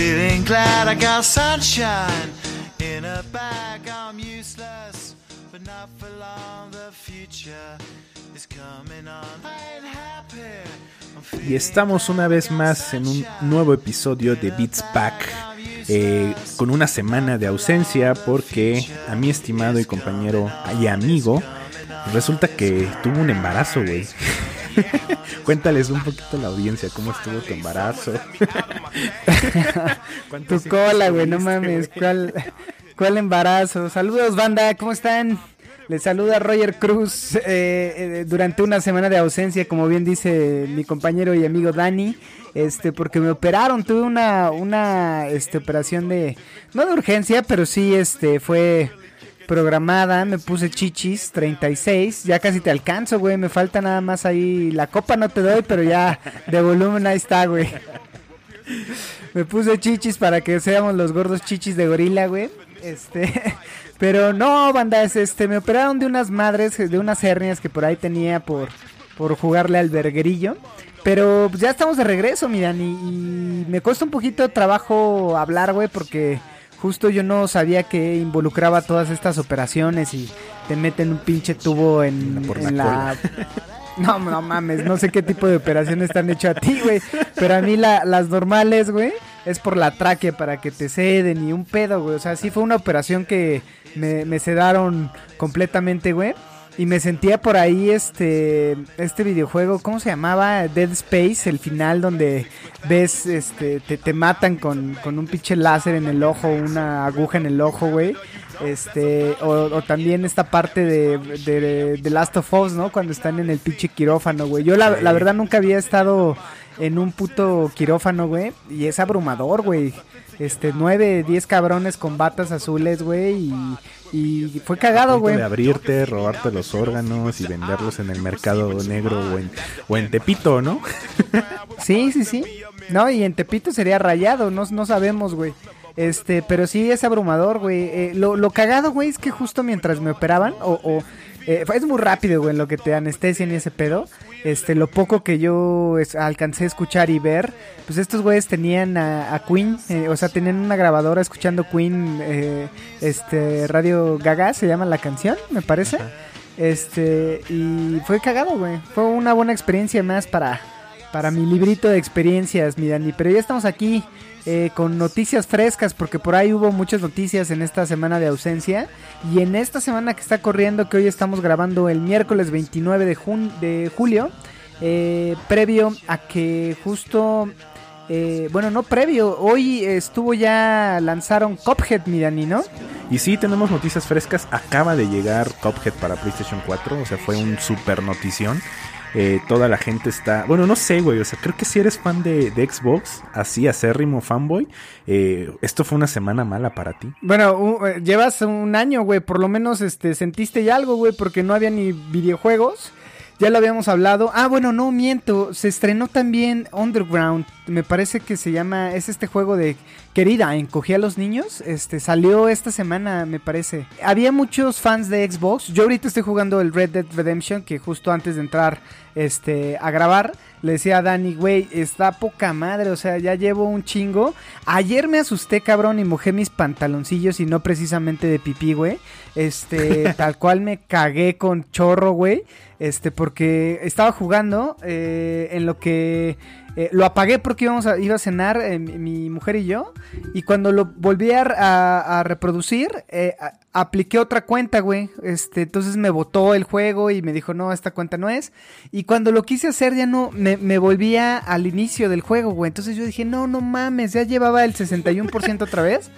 Feeling glad I got sunshine in a bag. I'm useless, but not for long. The future is coming on. I ain't happy. Y estamos una vez más en un nuevo episodio de Beats Pack. eh, con una semana de ausencia porque a mi estimado y compañero y amigo resulta que tuvo un embarazo, güey. Cuéntales un poquito a la audiencia cómo estuvo tu embarazo. Tu ¿Cuántos cola, güey, no mames. ¿Cuál, ¿Cuál embarazo? Saludos, banda, ¿cómo están? Les saluda Roger Cruz eh, eh, durante una semana de ausencia, como bien dice mi compañero y amigo Dani, este, porque me operaron, tuve una, una este, operación de, no de urgencia, pero sí este, fue programada, me puse chichis, 36, ya casi te alcanzo, güey, me falta nada más ahí, la copa no te doy, pero ya de volumen ahí está, güey. Me puse chichis para que seamos los gordos chichis de gorila, güey. Este, pero no, bandas, este, me operaron de unas madres, de unas hernias que por ahí tenía por, por jugarle al verguerillo. Pero pues, ya estamos de regreso, miran, y, y me cuesta un poquito trabajo hablar, güey, porque justo yo no sabía que involucraba todas estas operaciones y te meten un pinche tubo en, Por la en la... No, no mames, no sé qué tipo de operaciones te han hecho a ti, güey. Pero a mí la- las normales, güey, es por la tráquea para que te ceden y un pedo, güey. O sea, sí fue una operación que me, me sedaron completamente, güey. Y me sentía por ahí este este videojuego, ¿cómo se llamaba? Dead Space, el final donde ves, este, te, te matan con, con un pinche láser en el ojo, una aguja en el ojo, güey. Este, o, o también esta parte de, de, de Last of Us, ¿no? Cuando están en el pinche quirófano, güey. Yo la, la verdad nunca había estado en un puto quirófano, güey. Y es abrumador, güey. Este, nueve, diez cabrones con batas azules, güey. Y, y fue cagado, güey. De abrirte, robarte los órganos y venderlos en el mercado negro o en, o en Tepito, ¿no? Sí, sí, sí. No, y en Tepito sería rayado, no, no sabemos, güey. Este, pero sí es abrumador, güey. Eh, lo, lo cagado, güey, es que justo mientras me operaban, o, o eh, es muy rápido, güey, en lo que te anestesian y ese pedo. Este, lo poco que yo es- alcancé a escuchar y ver, pues estos güeyes tenían a, a Queen, eh, o sea, tenían una grabadora escuchando Queen, eh, este, Radio Gaga, se llama la canción, me parece. Este, y fue cagado, güey. Fue una buena experiencia más para, para mi librito de experiencias, mi Dani. Pero ya estamos aquí eh, con noticias frescas, porque por ahí hubo muchas noticias en esta semana de ausencia. Y en esta semana que está corriendo, que hoy estamos grabando el miércoles 29 de, jun- de julio, eh, previo a que justo... eh, bueno, no previo, hoy estuvo ya, lanzaron Cophead, mi ¿no? Y sí, tenemos noticias frescas. Acaba de llegar Cuphead para PlayStation 4. O sea, fue un super notición. Eh, toda la gente está. Bueno, no sé, güey. O sea, creo que si eres fan de, Xbox, así acérrimo fanboy, eh, esto fue una semana mala para ti. Bueno, eh, llevas un año, güey, por lo menos este sentiste ya algo, güey, porque no había ni videojuegos. Ya lo habíamos hablado. Ah, bueno, no miento, se estrenó también Underground. Me parece que se llama es este juego de Querida, encogí a los niños. Este salió esta semana, me parece. Había muchos fans de Xbox. Yo ahorita estoy jugando el Red Dead Redemption que justo antes de entrar este a grabar le decía a Dani, güey, está poca madre, o sea, ya llevo un chingo. Ayer me asusté, cabrón, y mojé mis pantaloncillos y no precisamente de pipí, güey. Este, tal cual me cagué con chorro, güey. Este, porque estaba jugando eh, en lo que eh, lo apagué porque íbamos a, iba a cenar eh, mi, mujer y yo. Y cuando lo volví a, reproducir, eh, apliqué otra cuenta, güey. Este, entonces me botó el juego y me dijo, no, esta cuenta no es. Y cuando lo quise hacer, ya no, me, me volvía al inicio del juego, güey. Entonces yo dije, no, no mames, ya llevaba el 61% otra vez.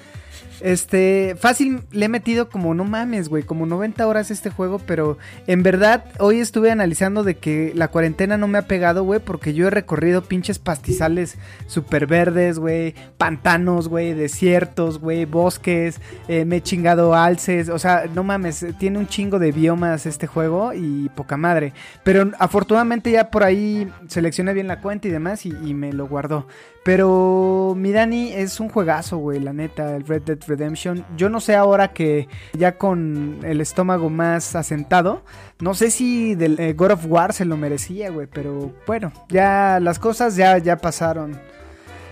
Este, fácil, le he metido como, no mames, güey, como 90 horas este juego, pero en verdad hoy estuve analizando de que la cuarentena no me ha pegado, güey, porque yo he recorrido pinches pastizales super verdes, güey, pantanos, güey, desiertos, güey, bosques, eh, me he chingado alces, o sea, no mames, tiene un chingo de biomas este juego y poca madre, pero afortunadamente ya por ahí seleccioné bien la cuenta y demás y, y me lo guardó. Pero mi Dani es un juegazo, güey, la neta, el Red Dead Redemption. Yo no sé ahora que ya con el estómago más asentado, no sé si del eh, God of War se lo merecía, güey, pero bueno, ya las cosas ya, ya pasaron.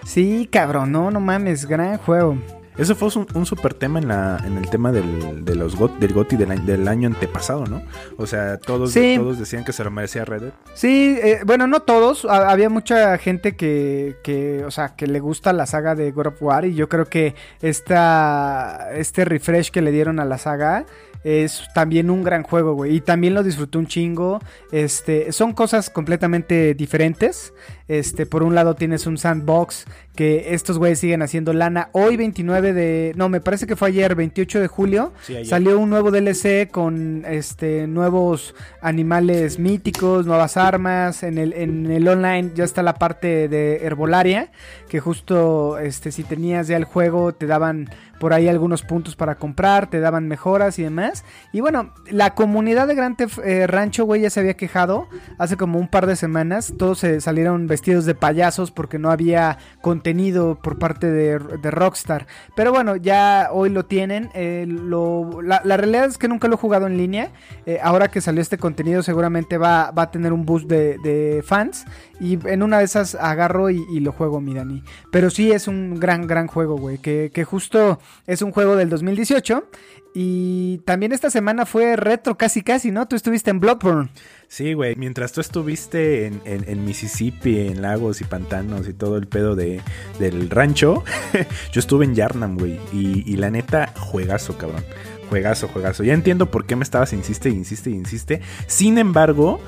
Sí, cabrón, no, no mames, gran juego. Eso fue un, un super tema en, la, en el tema del, de los got, del GOTY del, año- del año antepasado, ¿no? O sea, todos, Sí. todos decían que se lo merecía Red Dead. Sí, eh, bueno, no todos. ha- había mucha gente que, que, o sea, que le gusta la saga de God of War y yo creo que esta, este refresh que le dieron a la saga es también un gran juego, güey. Y también lo disfruté un chingo. Este, son cosas completamente diferentes. Este, por un lado tienes un sandbox que estos güeyes siguen haciendo lana. Hoy 29 de, no, me parece que fue ayer 28 de julio. Sí. Salió un nuevo DLC con este nuevos animales míticos, nuevas armas. En el, en el online ya está la parte de herbolaria. Que justo este, si tenías ya el juego, te daban por ahí algunos puntos para comprar, te daban mejoras y demás. Y bueno, la comunidad de Theft eh, Rancho, güey, ya se había quejado hace como un par de semanas. Todos se salieron vestidos de payasos porque no había contenido por parte de, de Rockstar. Pero bueno, ya hoy lo tienen. eh, lo- la, realidad es que nunca lo he jugado en línea. Eh, ahora que salió este contenido seguramente va, va a tener un boost de, de fans. Y en una de esas agarro y, y lo juego, mi Dani. Pero sí es un gran, gran juego, güey. Que, que justo es un juego del 2018. Y también esta semana fue retro casi casi, ¿no? Tú estuviste en Bloodborne. Sí, güey. Mientras tú estuviste en, en- Mississippi, en lagos y pantanos y todo el pedo de, del rancho, yo estuve en Yarnam, güey. Y, y la neta, juegazo, cabrón. Juegazo, juegazo. Ya entiendo por qué me estabas insiste, insiste, insiste. Sin embargo,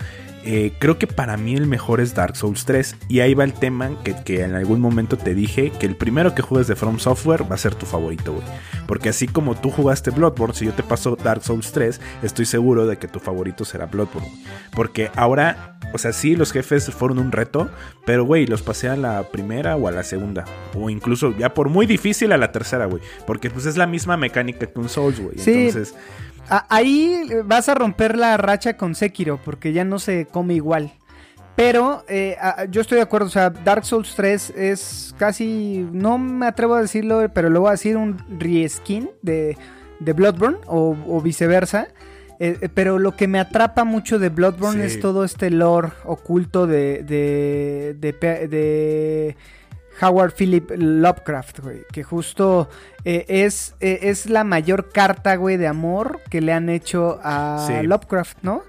eh, creo que para mí el mejor es Dark Souls 3. Y ahí va el tema que, que en algún momento te dije que el primero que juegues de From Software va a ser tu favorito, güey. Porque así como tú jugaste Bloodborne, si yo te paso Dark Souls 3, estoy seguro de que tu favorito será Bloodborne. Porque ahora, o sea, sí, los jefes fueron un reto, pero, güey, los pasé a la primera o a la segunda. O incluso ya por muy difícil a la tercera, güey. Porque pues es la misma mecánica que un Souls, güey. Sí. Entonces, ahí vas a romper la racha con Sekiro porque ya no se come igual. Pero eh, yo estoy de acuerdo, o sea, Dark Souls 3 es casi, no me atrevo a decirlo, pero lo voy a decir un reskin de, de Bloodborne o, o viceversa. Eh, eh, pero lo que me atrapa mucho de Bloodborne Sí. es todo este lore oculto de, de, de Howard Philip Lovecraft, güey. Que justo eh, es, eh, es la mayor carta, güey, de amor que le han hecho a Sí. Lovecraft, ¿no?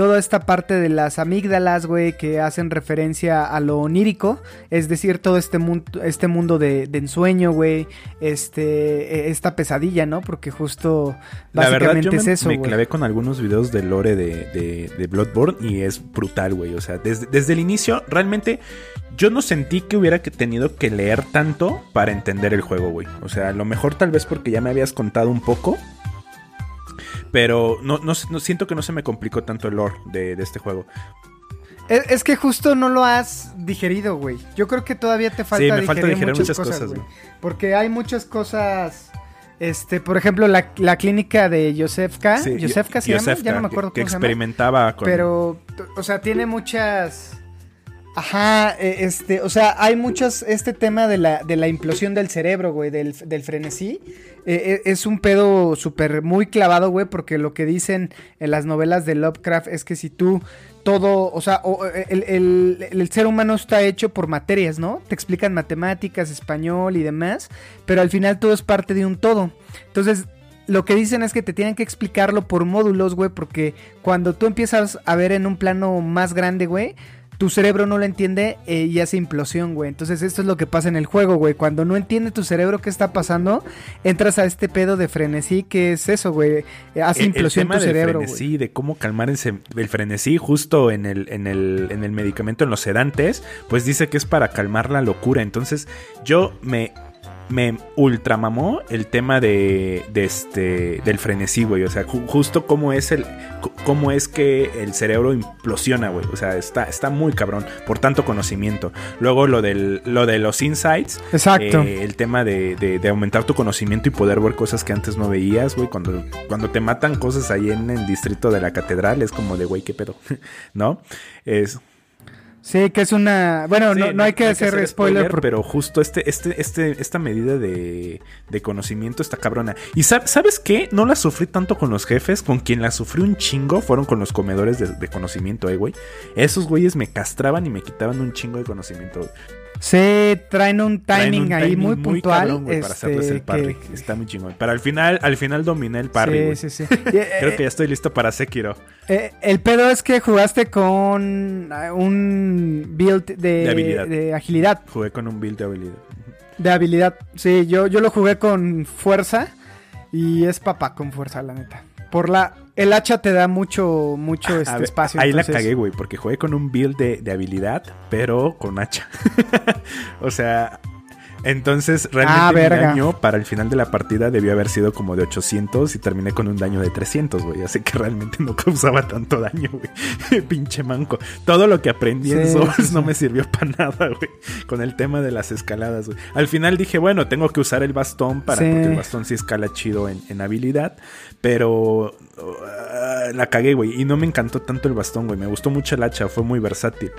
Toda esta parte de las amígdalas, güey, que hacen referencia a lo onírico, es decir, todo este mundo, este mundo de, de ensueño, güey, este, eh, esta pesadilla, ¿no? Porque justo la verdad, básicamente me, es eso, me clavé con algunos videos de lore de, de, de Bloodborne y es brutal, güey. O sea, desde, desde el inicio, realmente yo no sentí que hubiera que tenido que leer tanto para entender el juego, güey. O sea, a lo mejor tal vez porque ya me habías contado un poco. Pero no, no, no- siento que no se me complicó tanto el lore de, de este juego. Es, es que justo no lo has digerido, güey. Yo creo que todavía te falta, me falta digerir muchas cosas, cosas, güey. Porque hay muchas cosas. Este, por ejemplo, la, la clínica de Josefka. Sí, Josefka se llama, ya no me acuerdo que, que cómo se llama. experimentaba con... Pero, o sea, tiene muchas. Ajá, eh, este, o sea, hay muchos, este tema de la, de la implosión del cerebro, güey, del, del frenesí, eh, eh, es un pedo súper muy clavado, güey, porque lo que dicen en las novelas de Lovecraft es que si tú todo, o sea, el, el- el ser humano está hecho por materias, ¿no? Te explican matemáticas, español y demás, pero al final todo es parte de un todo. Entonces, lo que dicen es que te tienen que explicarlo por módulos, güey, porque cuando tú empiezas a ver en un plano más grande, güey, tu cerebro no lo entiende eh, y hace implosión, güey. Entonces esto es lo que pasa en el juego, güey. Cuando no entiende tu cerebro qué está pasando, entras a este pedo de frenesí que es eso, güey. Hace El- implosión el tema tu del cerebro, güey. frenesí, de cómo calmar el frenesí justo en el, en, el, en el medicamento, en los sedantes, pues dice que es para calmar la locura. Entonces yo me me ultramamó el tema de, de este del frenesí, güey. O sea, ju- justo cómo es el cómo es que el cerebro implosiona, güey. O sea, está, está muy cabrón por tanto conocimiento. Luego lo del lo de los insights, Exacto. eh, el tema de, de- de aumentar tu conocimiento y poder ver cosas que antes no veías, güey. Cuando, cuando te matan cosas ahí en el distrito de la catedral, es como de, güey, qué pedo, ¿no? Es, Sí, que es una. Bueno, Sí, no, no hay que hacer spoiler, pero justo este, este, este, esta medida de, de conocimiento está cabrona. Y sab- ¿sabes qué? No la sufrí tanto con los jefes, con quien la sufrí un chingo fueron con los comedores de, de conocimiento, eh, güey. Esos güeyes me castraban y me quitaban un chingo de conocimiento. güey. Sí, traen un timing Traen un ahí timing muy puntual. cabrón, para este, hacerles el parry. que- Está muy chingón. Pero al final, al final dominé el parry. Sí, sí, sí. Eh, Creo que ya estoy listo para Sekiro. eh, el pedo es que jugaste con eh, un build de, De habilidad. de agilidad, Jugué con un build de habilidad. de habilidad. Sí, yo, yo lo jugué con fuerza y es papá con fuerza, la neta. Por la el hacha te da mucho mucho este ver, espacio. Ahí la cagué, güey, porque jugué con un build de, de habilidad, pero con hacha. o sea, entonces realmente Ah, mi verga. daño para el final de la partida debió haber sido como de 800 y terminé con un daño de 300, güey. Así que realmente no causaba tanto daño, güey. Pinche manco. Todo lo que aprendí en Sí, Souls sí, sí. no me sirvió para nada, güey. Con el tema de las escaladas, güey. Al final dije, bueno, tengo que usar el bastón para, porque el bastón sí escala chido en, en habilidad. Pero uh, la cagué, güey. Y no me encantó tanto el bastón, güey. Me gustó mucho el hacha, fue muy versátil.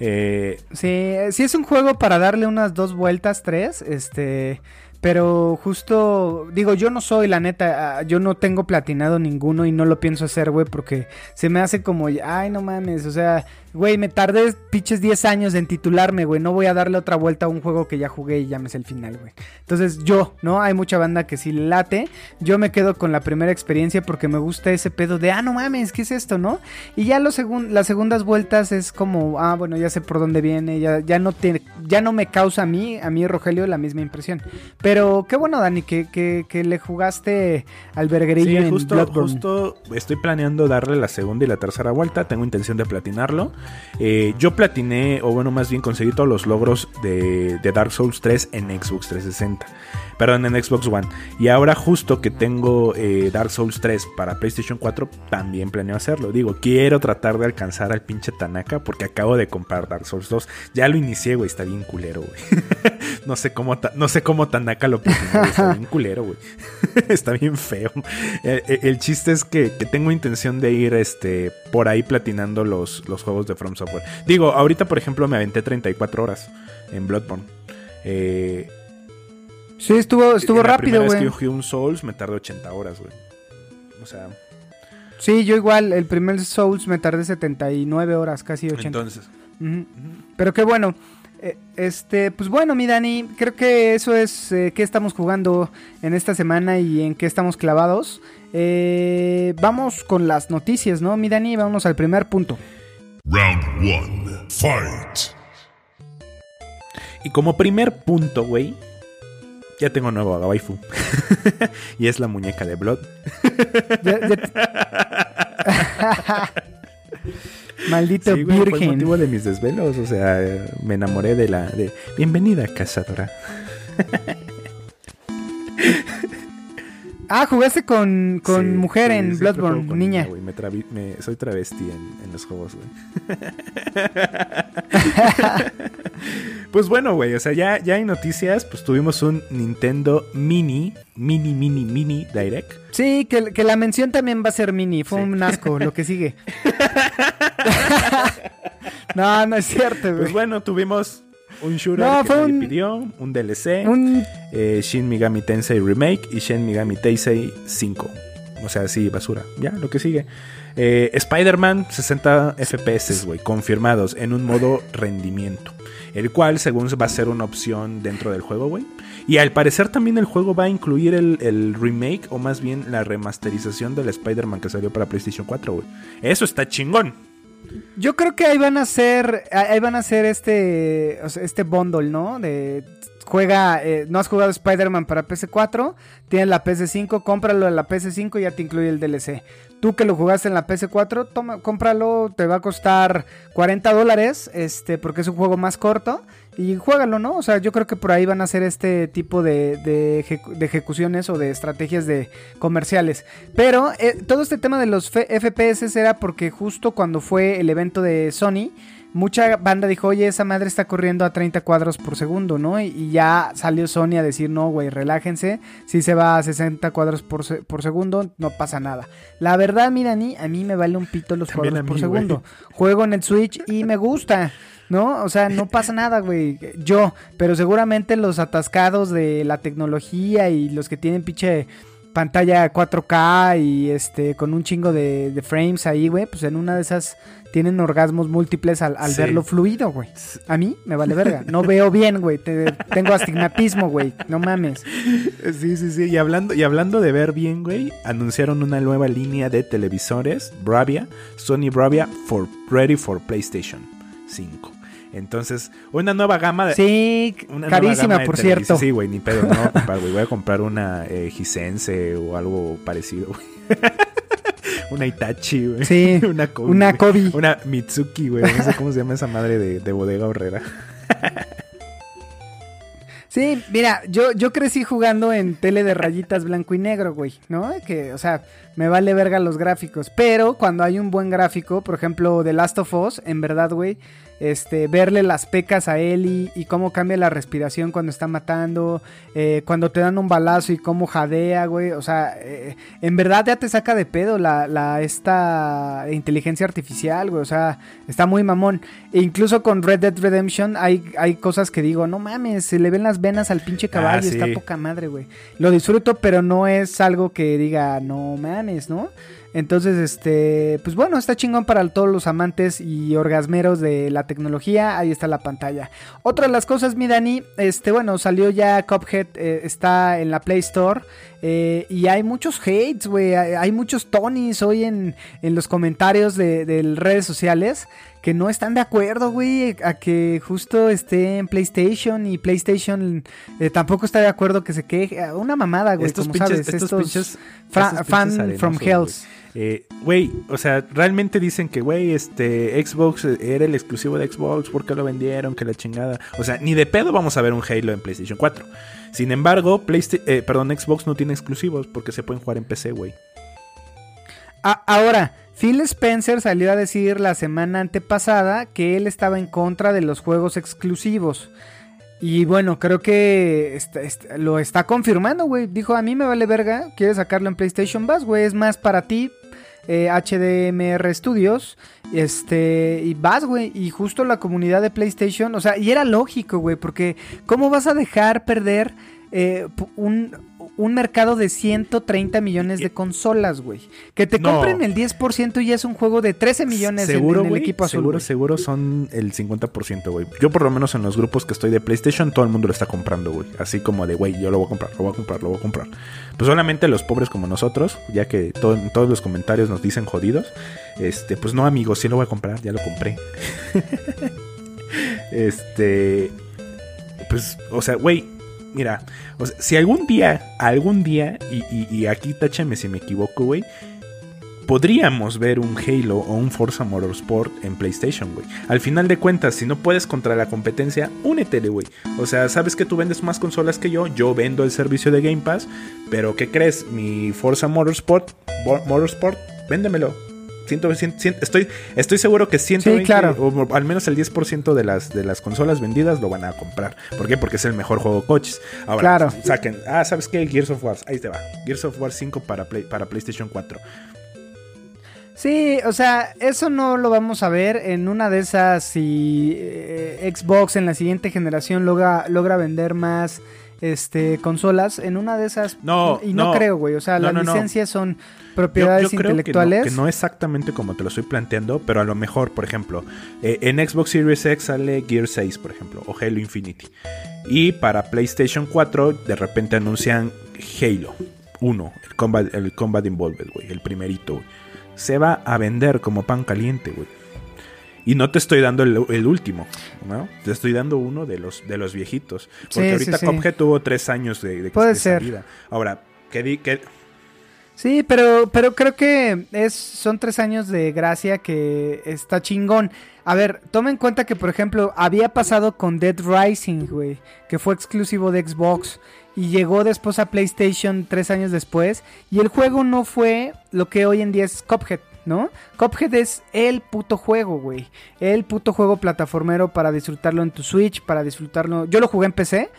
Eh, Sí, sí es un juego para darle unas dos vueltas, tres, este, pero justo, digo, yo no soy, la neta, ah, yo no tengo platinado ninguno y no lo pienso hacer, güey, porque se me hace como, ay, no mames, o sea, güey, me tardé pinches 10 años en titularme, güey, no voy a darle otra vuelta a un juego que ya jugué y ya me sé el final, güey. Entonces yo, ¿no? Hay mucha banda que sí late, yo me quedo con la primera experiencia porque me gusta ese pedo de, ah, no mames, ¿qué es esto, no? Y ya los segun- las segundas vueltas es como, ah, bueno, ya sé por dónde viene, ya, ya no tiene, ya no me causa a mí, a mí Rogelio, la misma impresión. Pero qué bueno, Dani, que, que, que le jugaste al berguerillo sí, en justo, Bloodborne. justo estoy planeando darle la segunda y la tercera vuelta. Tengo intención de platinarlo. Eh, yo platiné, o bueno, más bien conseguí todos los logros de, de Dark Souls 3 en Xbox 360. Perdón, en Xbox One. Y ahora justo que tengo eh, Dark Souls 3 para PlayStation 4, también planeo hacerlo. Digo, quiero tratar de alcanzar al pinche Tanaka porque acabo de comprar Dark Souls 2. Ya lo inicié, güey, está bien culero, güey. no, sé cómo no sé cómo Tanaka lo platinó, está bien culero, güey. está bien feo. El, el- el chiste es que, que tengo intención de ir este, por ahí platinando los, los juegos de From Software. Digo, ahorita, por ejemplo, me aventé 34 horas en Bloodborne. Eh, Sí, estuvo, estuvo en la rápido, primera vez güey. que yo jugué un Souls me tardé 80 horas, güey. O sea, Sí, yo igual, el primer Souls me tardé 79 horas, casi 80. entonces. Pero qué bueno. Eh, Este, pues bueno, mi Dani, creo que eso es eh, qué estamos jugando en esta semana y en qué estamos clavados. Eh, vamos con las noticias, ¿no, mi Dani? Vamos al primer punto. Round one. Fight. Y como primer punto, güey, ya tengo nuevo a waifu. y es la muñeca de Blood. Ya- ya te- Maldito Sí, güey, fue el virgen. motivo de mis desvelos. O sea, me enamoré de la. de Bienvenida, cazadora. Ah, jugaste con, con Sí, mujer sí, en Bloodborne, niña. güey. Me travi- me- soy travesti en, en los juegos, güey. pues bueno, güey, o sea, ya, ya hay noticias. Pues tuvimos un Nintendo Mini, Mini, Mini, Mini Direct. Sí, que, que la mención también va a ser mini. Fue Sí. un asco lo que sigue. no, no es cierto, güey. Pues bueno, tuvimos un shooter No, que fue nadie un- pidió, un DLC, Un eh, Shin Megami Tensei Remake y Shin Megami Tensei 5. O sea, sí, basura. Ya, lo que sigue. Eh, Spider-Man 60 FPS, güey, confirmados en un modo rendimiento. El cual, según va a ser una opción dentro del juego, güey. Y al parecer también el juego va a incluir el, el remake, o más bien la remasterización del Spider-Man que salió para PlayStation 4, güey. Eso está chingón. Yo creo que ahí van a hacer, ahí van a hacer este, este bundle, ¿no? De juega, eh, no has jugado Spider-Man para PS4, tienes la PS5, cómpralo en la PS5 y ya te incluye el DLC. Tú que lo jugaste en la PS4, toma, cómpralo, te va a costar 40 dólares, este, porque es un juego más corto. Y juégalo, ¿no? O sea, yo creo que por ahí van a ser este tipo de, de, ejecu- de ejecuciones o de estrategias de comerciales. Pero eh, todo este tema de los FPS era porque justo cuando fue el evento de Sony, mucha banda dijo, oye, esa madre está corriendo a 30 cuadros por segundo, ¿no? Y, y ya salió Sony a decir, no, güey, relájense. Si se va a 60 cuadros por, se- por segundo, no pasa nada. La verdad, mira, ni a mí me vale un pito los También cuadros a por mí, segundo. Juego en el Switch y me gusta. ¿No? O sea, no pasa nada, güey. Yo, pero seguramente los atascados de la tecnología y los que tienen pinche pantalla 4K y este con un chingo de, de frames ahí, güey, pues en una de esas tienen orgasmos múltiples al, al Sí. verlo fluido, güey. A mí me vale verga. No veo bien, güey. Te- Tengo astigmatismo, güey. No mames. Sí, sí, sí. Y hablando, y hablando de ver bien, güey, anunciaron una nueva línea de televisores, Bravia, Sony Bravia, for Ready for PlayStation 5. Entonces, una nueva gama de. Sí, una carísima, gama de por cierto. Sí, güey, ni pedo, no voy a comprar, güey. Voy a comprar una eh, Hisense o algo parecido, güey. una Itachi, güey. Sí, una Kobe. una. Kobe. Una Mitsuki, güey. No sé cómo se llama esa madre de, de bodega horrera. Sí, mira, yo, yo crecí jugando en tele de rayitas blanco y negro, güey, ¿no? Que, o sea, me vale verga los gráficos. Pero cuando hay un buen gráfico, por ejemplo, The Last of Us, en verdad, güey, este, verle las pecas a Ellie y cómo cambia la respiración cuando está matando, eh, cuando te dan un balazo y cómo jadea, güey. O sea, eh, en verdad ya te saca de pedo la, la esta inteligencia artificial, güey. O sea, está muy mamón. E incluso con Red Dead Redemption hay, hay cosas que digo, no mames, se le ven las venas al pinche caballo, Ah, sí. está poca madre, güey. Lo disfruto, pero no es algo que diga, no mames, ¿no? Entonces, este, pues bueno, está chingón para todos los amantes y orgasmeros de la tecnología. Ahí está la pantalla. Otra de las cosas, mi Dani, este, bueno, salió ya Cuphead, eh, está en la Play Store. Eh, y hay muchos hates, güey. Hay, muchos Tonys hoy en, en los comentarios de, de redes sociales que no están de acuerdo, güey, a que justo esté en PlayStation y PlayStation eh, tampoco está de acuerdo que se queje. Una mamada, güey, estos como pinches, sabes. estos, estos pinches, fan from. Hells. Güey, o sea, realmente dicen que, güey, este Xbox era el exclusivo de Xbox, ¿por qué lo vendieron? Que la chingada. O sea, ni de pedo vamos a ver un Halo en PlayStation 4. Sin embargo, Playsta- eh, perdón, Xbox no tiene exclusivos porque se pueden jugar en PC, güey. Ahora, Phil Spencer salió a decir la semana antepasada que él estaba en contra de los juegos exclusivos. Y bueno, creo que lo está confirmando, güey. Dijo, a mí me vale verga, quieres sacarlo en PlayStation Vas, güey, es más para ti. Eh, HDMR Studios, este, y vas, güey, y justo la comunidad de PlayStation, o sea, y era lógico, güey, porque ¿cómo vas a dejar perder eh, un, un mercado de 130 millones de consolas, güey? Que te No. compren el 10% y ya es un juego de 13 millones seguro, en, el equipo azul. seguro, seguro son el 50%, güey. Yo por lo menos en los grupos que estoy de PlayStation, todo el mundo lo está comprando, güey. Así como de, güey, yo lo voy a comprar, lo voy a comprar, lo voy a comprar. Pues solamente los pobres como nosotros, ya que todo- todos los comentarios nos dicen jodidos. Este, pues no, amigos, sí lo voy a comprar, ya lo compré. este, pues, o sea, güey, mira, si algún día, algún día, y, aquí táchame si me equivoco, güey, podríamos ver un Halo o un Forza Motorsport en PlayStation, güey. Al final de cuentas, si no puedes contra la competencia, únetele, güey. O sea, sabes que tú vendes más consolas que yo, yo vendo el servicio de Game Pass, pero ¿qué crees? Mi Forza Motorsport, Motorsport, véndemelo. Estoy, estoy seguro que 120 claro. o al menos el 10% de las, de las consolas vendidas lo van a comprar. ¿Por qué? Porque es el mejor juego de coches. Ahora, Claro. saquen, ah, ¿sabes qué? Gears of War, ahí te va. Gears of War 5 para, Play- para PlayStation 4. Sí, o sea, eso no lo vamos a ver en una de esas si eh, Xbox en la siguiente generación logra, logra vender más este consolas, en una de esas No, y no, no. creo, güey, o sea, No, las no, licencias son propiedades yo creo que no- intelectuales. Que no, exactamente como te lo estoy planteando, pero a lo mejor, por ejemplo, eh, en Xbox Series X sale Gear 6, por ejemplo, o Halo Infinity. Y para PlayStation 4, de repente anuncian Halo 1, el Combat, el Combat Involved, güey, el primerito, güey. Se va a vender como pan caliente, güey. Y no te estoy dando el, el último, ¿no? Te estoy dando uno de los, de los viejitos. Porque Sí, ahorita sí, sí. Cuphead tuvo tres años de, de, Puede de ser. salida. Ahora, ¿qué, di- qué- Sí, pero, pero creo que es, son tres años de gracia que está chingón. A ver, toma en cuenta que, por ejemplo, había pasado con Dead Rising, güey, que fue exclusivo de Xbox y llegó después a PlayStation tres años después y el juego no fue lo que hoy en día es Cuphead, ¿no? Cuphead es el puto juego, güey. El puto juego plataformero para disfrutarlo en tu Switch, para disfrutarlo... Yo lo jugué en PC.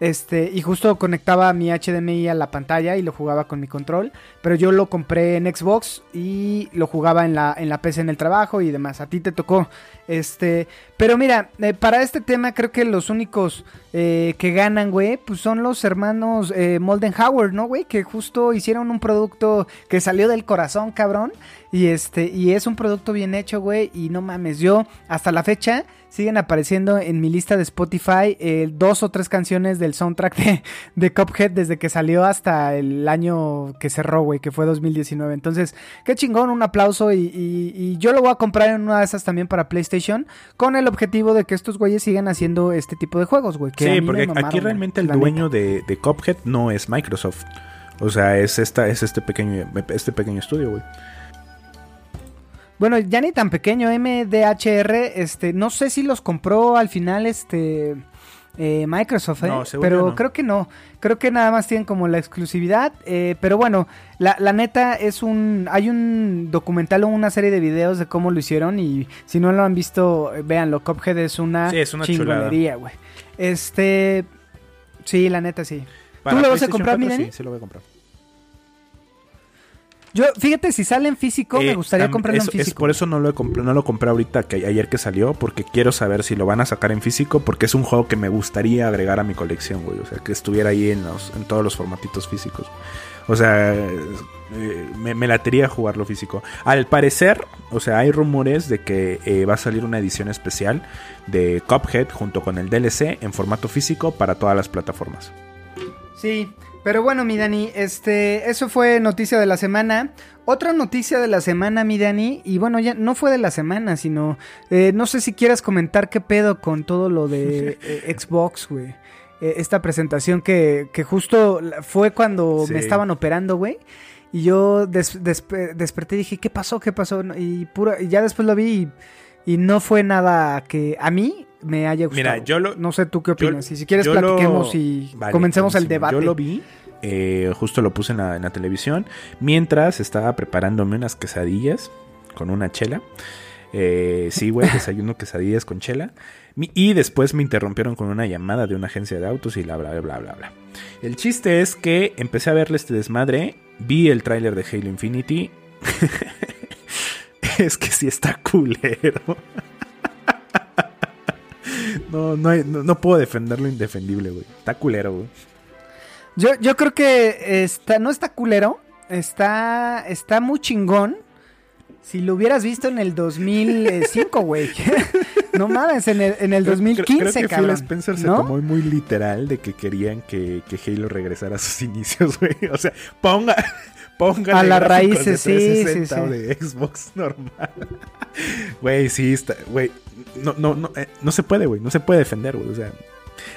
Este, y justo conectaba mi HDMI a la pantalla y lo jugaba con mi control. Pero yo lo compré en Xbox y lo jugaba en la, en la PC en el trabajo y demás. A ti te tocó. Este, pero mira, eh, para este tema creo que los únicos eh, que ganan, güey, pues son los hermanos eh, Moldenhauer, ¿no, güey? Que justo hicieron un producto que salió del corazón, cabrón. Y este, y es un producto bien hecho, güey. Y no mames, yo hasta la fecha siguen apareciendo en mi lista de Spotify eh, dos o tres canciones del soundtrack de, de Cuphead desde que salió hasta el año que cerró, güey, que fue 2019. Entonces, qué chingón, un aplauso y- y yo lo voy a comprar en una de esas también para PlayStation con el objetivo de que estos güeyes sigan haciendo este tipo de juegos, güey. Sí, porque mamaron, aquí realmente el dueño de, de Cuphead no es Microsoft. O sea, es esta, es este pequeño, este pequeño estudio, güey. Bueno, ya ni tan pequeño, MDHR, este, no sé si los compró al final, este, eh, Microsoft, ¿eh? No, pero no. creo que no, creo que nada más tienen como la exclusividad, eh, pero bueno, la, la neta es un, hay un documental o una serie de videos de cómo lo hicieron y si no lo han visto, eh, véanlo, Cuphead es una, Sí, es una chingonería, güey. Este, sí, la neta sí. ¿Tú lo vas a comprar, 4, mi? Sí, sí lo voy a comprar. Yo, fíjate, si sale en físico, me Eh, gustaría comprarlo eso- en es físico. por eso no lo, compré, no lo compré ahorita, que ayer que salió, porque quiero saber si lo van a sacar en físico, porque es un juego que me gustaría agregar a mi colección, güey. O sea, que estuviera ahí en, los, en todos los formatitos físicos. O sea, eh, me, me latería jugarlo físico. Al parecer, o sea, hay rumores de que eh, va a salir una edición especial de Cuphead junto con el DLC en formato físico para todas las plataformas. Sí, pero bueno, mi Dani, este, eso fue noticia de la semana. Otra noticia de la semana, mi Dani, y bueno, ya no fue de la semana, sino, eh, no sé si quieras comentar qué pedo con todo lo de eh, Xbox, güey. Eh, esta presentación que, que justo fue cuando Sí. me estaban operando, güey. Y yo des- despe- desperté y dije, ¿qué pasó? ¿Qué pasó? Y, pura, y ya después lo vi y, y no fue nada que a mí me haya gustado. Mira, yo lo- No sé tú qué yo- opinas. y si quieres yo lo- platiquemos y Vale, comencemos el debate. Yo lo vi, eh, justo lo puse en la, en la televisión, mientras estaba preparándome unas quesadillas con una chela. Eh, sí, güey, desayuno quesadillas con chela. Y después me interrumpieron con una llamada de una agencia de autos y bla, bla, bla, bla, bla. El chiste es que empecé a verle este desmadre, vi el tráiler de Halo Infinity. es que sí está culero. No, no, hay- no, no puedo defender lo indefendible, güey. Está culero, güey. Yo, yo creo que está, no está culero, está, está muy chingón. Si lo hubieras visto en el 2005, güey. no mames, en el, en el Creo- 2015, creo, que cabrón. Phil Spencer se ¿no? tomó muy literal de que querían que, que Halo regresara a sus inicios, güey. O sea, ponga, ponga A las raíces, sí, sí, sí. de Xbox normal. Güey, sí, está, güey. No, no, no, eh, no se puede, güey. No se puede defender, güey. O sea,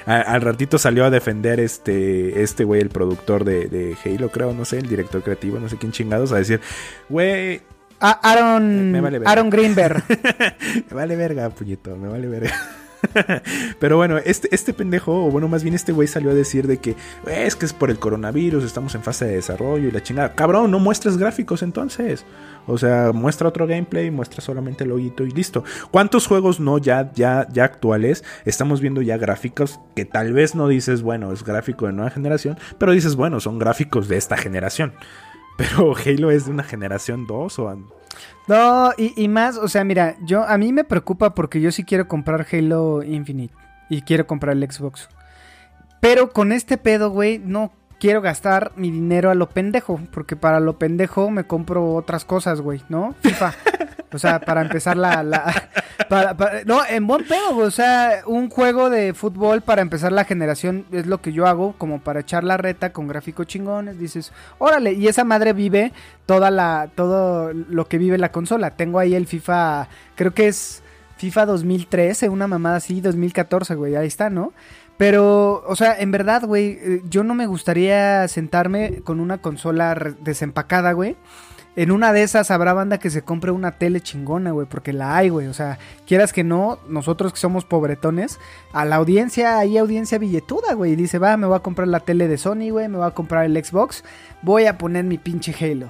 a- al ratito salió a defender este, este güey, el productor de, de Halo, creo, no sé, el director creativo, no sé quién chingados, a decir, güey, A- Aaron, vale. Aaron Greenberg. me vale verga, puñeto, me vale verga. Pero bueno, este, este pendejo, o bueno, más bien este güey salió a decir de que "Eh, es que es por el coronavirus, estamos en fase de desarrollo y la chingada. Cabrón, no muestres gráficos entonces. O sea, muestra otro gameplay, muestra solamente el loguito y listo. ¿Cuántos juegos no ya, ya, ya actuales estamos viendo ya gráficos que tal vez no dices, bueno, es gráfico de nueva generación, pero dices, bueno, son gráficos de esta generación. Pero Halo es de una generación 2 o No, y, y más, o sea, mira, yo a mí me preocupa porque yo sí quiero comprar Halo Infinite y quiero comprar el Xbox. Pero con este pedo, güey, no quiero gastar mi dinero a lo pendejo, porque para lo pendejo me compro otras cosas, güey, ¿no? FIFA. O sea, para empezar la... la- para- no, en buen pedo, o sea, un juego de fútbol para empezar la generación es lo que yo hago, como para echar la reta con gráficos chingones, dices, órale, y esa madre vive toda la, todo lo que vive la consola. Tengo ahí el FIFA, creo que es FIFA 2013, una mamada así, 2014, güey, ahí está, ¿no? Pero, o sea, en verdad, güey, eh, yo no me gustaría sentarme con una consola desempacada, güey. En una de esas habrá banda que se compre una tele chingona, güey, porque la hay, güey. O sea, quieras que no, nosotros que somos pobretones, a la audiencia, hay audiencia billetuda, güey. Y dice, va, me voy a comprar la tele de Sony, güey, me voy a comprar el Xbox, voy a poner mi pinche Halo.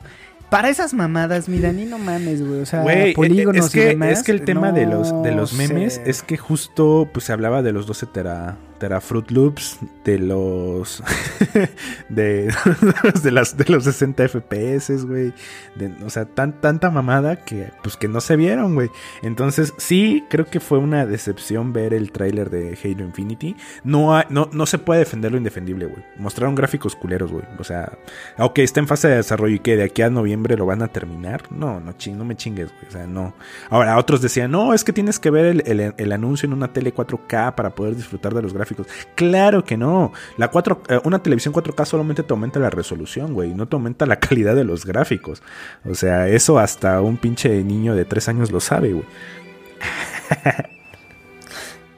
Para esas mamadas, mira, ni no mames, güey. O sea, Güey, polígonos es que, y demás. es que el tema de los, de los memes sé. es que justo pues se hablaba de los 12 tera, tera Fruit Loops, de los de, de las de los 60 FPS, güey. O sea, tan, tanta mamada que pues que no se vieron, güey. Entonces, sí, creo que fue una decepción ver el tráiler de Halo Infinity. No, no, no se puede defender lo indefendible, güey. Mostraron gráficos culeros, güey. O sea, aunque está en fase de desarrollo y que de aquí a noviembre lo van a terminar. No, no, ching, no me chingues, güey. O sea, no. Ahora, otros decían, no, es que tienes que ver el anuncio en una tele 4K para poder disfrutar de los gráficos. Claro que no. La 4, eh, una televisión 4K solamente te aumenta la resolución, güey. No te aumenta la calidad de los gráficos. O sea, eso hasta un pinche niño de 3 años lo sabe, güey.